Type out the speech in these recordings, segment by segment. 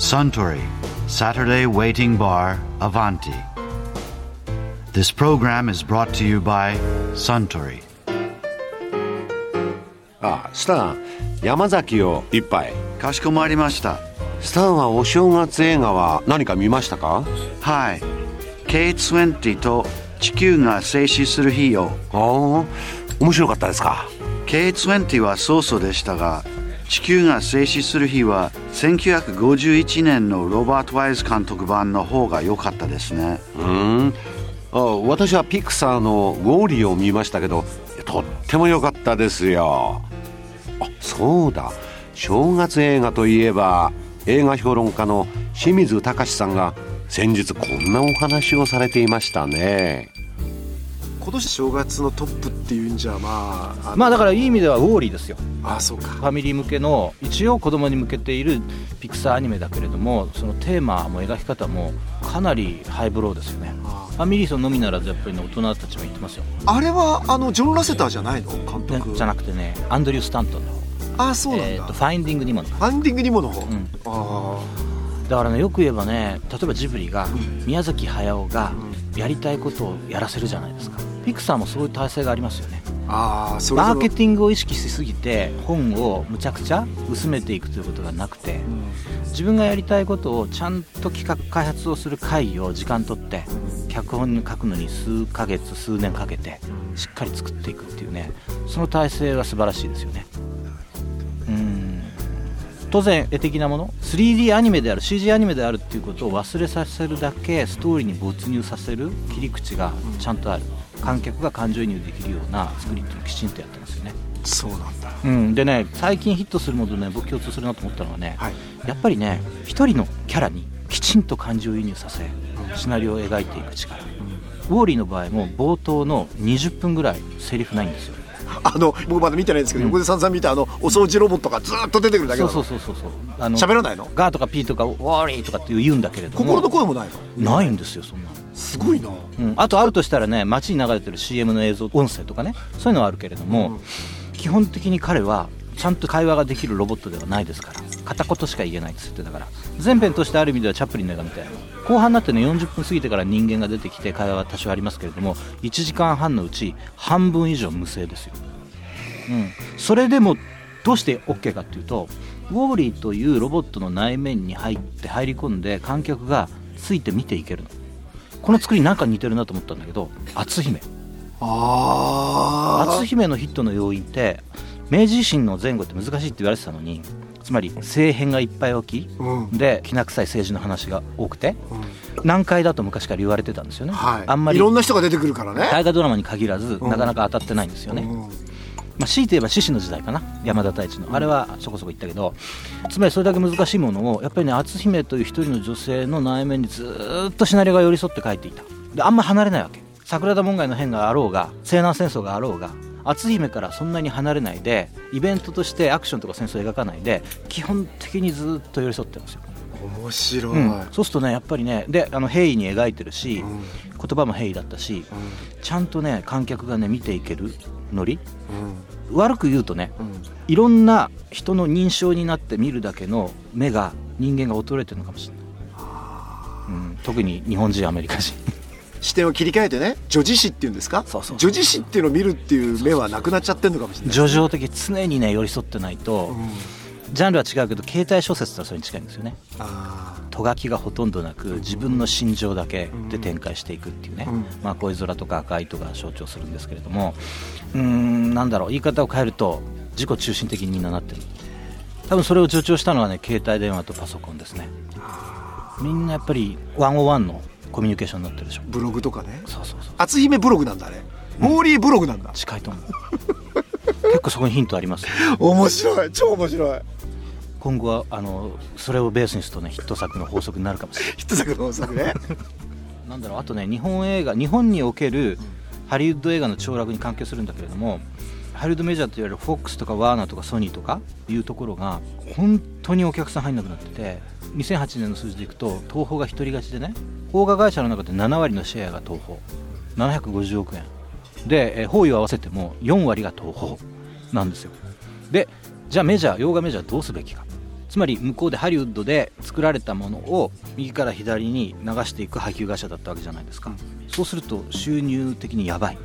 Suntory Saturday Waiting Bar Avanti. This program is brought to you by Suntory. あスタン山崎を一杯かしこまりました。スタンはお正月映画は何か見ましたかはい。K20 と地球が静止する日よ。ああ面白かったですか K20 はそうそうでしたが、地球が静止する日は1951年のロバート・ワイズ監督版の方が良かったですね。うん。あ私はピクサーの「ウォーリー」を見ましたけどとっても良かったですよ。あそうだ。正月映画といえば映画評論家の清水隆さんが先日こんなお話をされていましたね。今年正月のトップっていうんじゃまあまあだからいい意味ではウォーリーですよ。あそうか。ファミリー向けの一応子供に向けているピクサーアニメだけれどもそのテーマも描き方もかなりハイブローですよね。あファミリー層のみならずやっぱりね大人たちも言ってますよ、あれはあのジョン・ラセターじゃないの？監ね督じゃなくてねアンドリュー・スタントンの。方あそうなんだ、えーとファインディング・ニモのファンディングにもの方、ん。あだからねよく言えばね例えばジブリが宮崎駿がやりたいことをやらせるじゃないですかピクサーもそういう体制がありますよね。ーあーそれマーケティングを意識しすぎて本をむちゃくちゃ薄めていくということがなくて自分がやりたいことをちゃんと企画開発をする会議を時間取って脚本に書くのに数ヶ月数年かけてしっかり作っていくっていうねその体制が素晴らしいですよね。うん。当然絵的なもの 3D アニメである CG アニメであるっていうことを忘れさせるだけストーリーに没入させる切り口がちゃんとある観客が感情移入できるような作りっていうのをきちんとやってますよね。そうなんだ。うん、でね最近ヒットするものでね僕共通するなと思ったのはね、はい。やっぱりね一人のキャラにきちんと感情移入させシナリオを描いていく力、ウォーリーの場合も冒頭の20分ぐらいセリフないんですよ。あの僕まだ見てないんですけど、横でさんざん見たあのお掃除ロボットがずっと出てくるだけそうそうそうそうあの喋らないの？ガーとかピーとかウォーリーとかって言うんだけれども。心の声もないの？ないんですよそんなのすごいな、うん、あとあるとしたらね街に流れてる CM の映像音声とかねそういうのはあるけれども、基本的に彼はちゃんと会話ができるロボットではないですから片言しか言えないって言ってたから全編としてある意味ではチャップリンの映画みたいな。後半になってね40分過ぎてから人間が出てきて会話は多少ありますけれども1時間半のうち半分以上無声ですよ、うん、それでもどうして OK かっていうとウォーリーというロボットの内面に入って入り込んで観客がついて見ていけるのこの作りなんか似てるなと思ったんだけど篤姫。篤姫のヒットの要因って明治維新の前後って難しいって言われてたのにつまり政変がいっぱい起き、うん。できな臭い政治の話が多くて、難解だと昔から言われてたんですよね、はい。あんまりいろんな人が出てくるからね。大河ドラマに限らず、ん。なかなか当たってないんですよね、うんまあ、強いて言えば獅子の時代かな山田太一の。あれはそこそこ言ったけどつまりそれだけ難しいものをやっぱりね篤姫という一人の女性の内面にずっとシナリオが寄り添って書いていた。であんま離れないわけ。桜田門外の変があろうが西南戦争があろうが篤姫からそんなに離れないでイベントとしてアクションとか戦争を描かないで基本的にずっと寄り添ってるんですよ、面白い、うん。そうするとねやっぱりねであの平易に描いてるし、ん。言葉も平易だったし、ちゃんとね観客がね見ていけるノリ。悪く言うとね、いろんな人の認証になって見るだけの目が人間が衰えてるのかもしれない、うん、特に日本人アメリカ人。視点を切り替えてね女児誌っていうんですか？女児誌っていうのを見るっていう目はなくなっちゃってるのかもしれない。叙情的常にね寄り添ってないと、ジャンルは違うけど携帯小説とはそれに近いんですよね。あとがきがほとんどなく自分の心情だけで展開していくっていうね、うん。まあ、恋空とか赤い糸が象徴するんですけれども。うーんなんだろう。言い方を変えると自己中心的にみんななってる。多分それを助長したのはね携帯電話とパソコンですね。みんなやっぱり101のコミュニケーションになってるでしょ。ーブログとかね。そうそうそう。篤姫ブログなんだあれ。モーリーブログなんだ、近いと思う。結構そこにヒントありますよ。面白い。超面白い今後はあのそれをベースにするとねヒット作の法則になるかもしれない。ヒット作の法則ね。なんだろうあとね日本映画日本におけるハリウッド映画の凋落に関係するんだけれどもハリウッドメジャーといわれるフォックスとかワーナーとかソニーとかいうところが本当にお客さん入んなくなってて2008年の数字でいくと東宝が一人勝ちでね邦画会社の中で7割のシェアが東宝。750億円。で、えー、包囲を合わせても4割が東宝なんですよ。でじゃあメジャー洋画メジャーどうすべきか。つまり向こうでハリウッドで作られたものを右から左に流していく配給会社だったわけじゃないですか、そうすると収入的にやばい、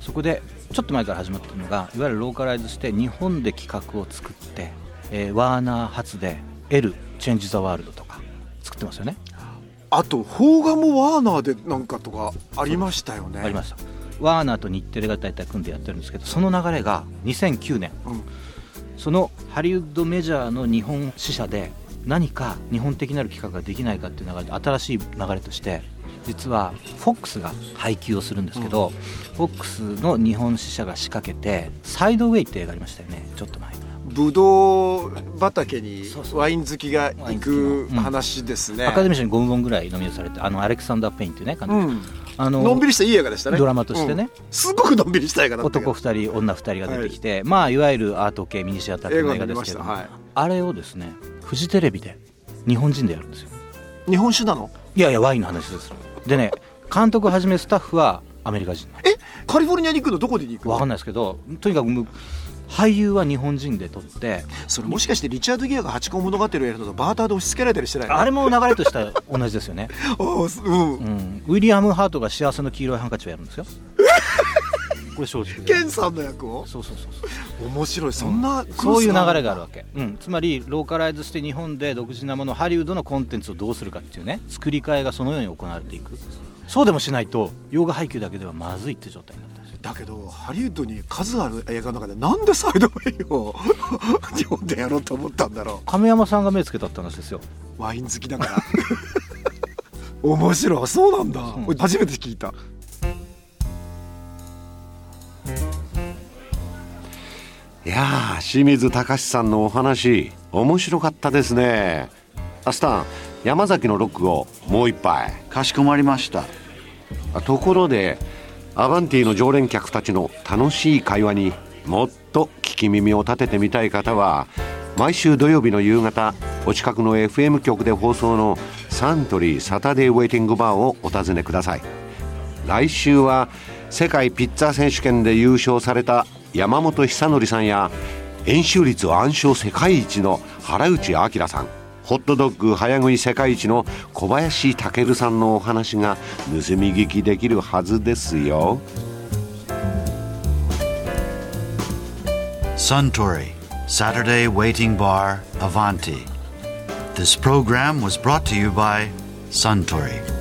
そこでちょっと前から始まったのがいわゆるローカライズして日本で企画を作って、えーワーナー発で「L チェンジ・ザ・ワールド」とか作ってますよね。あと邦画もワーナーでなんかとかありましたよね。ありました。ワーナーと日テレが大体組んでやってるんですけどその流れが2009年、うんそのハリウッドメジャーの日本支社で何か日本的なる企画ができないかっていう流れで新しい流れとして実は FOX が配給をするんですけど、FOX の日本支社が仕掛けてサイドウェイって映画ありましたよね。ちょっと前。にブドウ畑にワイン好きが行く話ですね。アカデミー賞に5本ぐらいノミネートされてあのアレクサンダー・ペインっていうね監督、うんあののんびりしたいい映画でしたね。ドラマとしてね。うん。すごくのんびりした映画だった男2人女2人が出てきて、まあいわゆるアート系ミニシアター系の映画ですけど。はい。あれをですねフジテレビで日本人でやるんですよ。日本酒なの？いやいやワインの話です。でね監督はじめスタッフはアメリカ人。え？カリフォルニアに行くのどこでに行くの？わかんないですけどとにかくむ俳優は日本人で撮ってそれもしかしてリチャード・ギアが八甲物語をやるのとバーターで押し付けられたりしてないの？あれも流れとしては同じですよね、うんうん、ウィリアム・ハートが幸せの黄色いハンカチをやるんですよ。これ正直。ケンさんの役を？そうそうそう面白い。そんなそういう流れがあるわけ、うん、つまりローカライズして日本で独自なものハリウッドのコンテンツをどうするかっていうね。作り替えがそのように行われていく。そうでもしないと洋画配給だけではまずいって状態になっただけどハリウッドに数ある映画の中でなんでサイドウェイを 日本でやろうと思ったんだろ亀山さんが目つけたって話ですよ。うワイン好きだから。面白い。そうなんだ、ん。俺初めて聞いた。いやー清水隆さんのお話面白かったですね。アスタン山崎のロックをもう一杯。かしこまりました。あところでアバンティの常連客たちの楽しい会話にもっと聞き耳を立ててみたい方は毎週土曜日の夕方お近くの FM 局で放送のサントリーサタデーウェイティングバーをお尋ねください。来週は世界ピッツァ選手権で優勝された山本久則さんや円周率暗唱世界一の原内明さん。ホットドッグ早食い世界一の小林健さんのお話が盗み聞きできるはずですよ Suntory Saturday Waiting Bar Avanti This program was brought to you by Suntory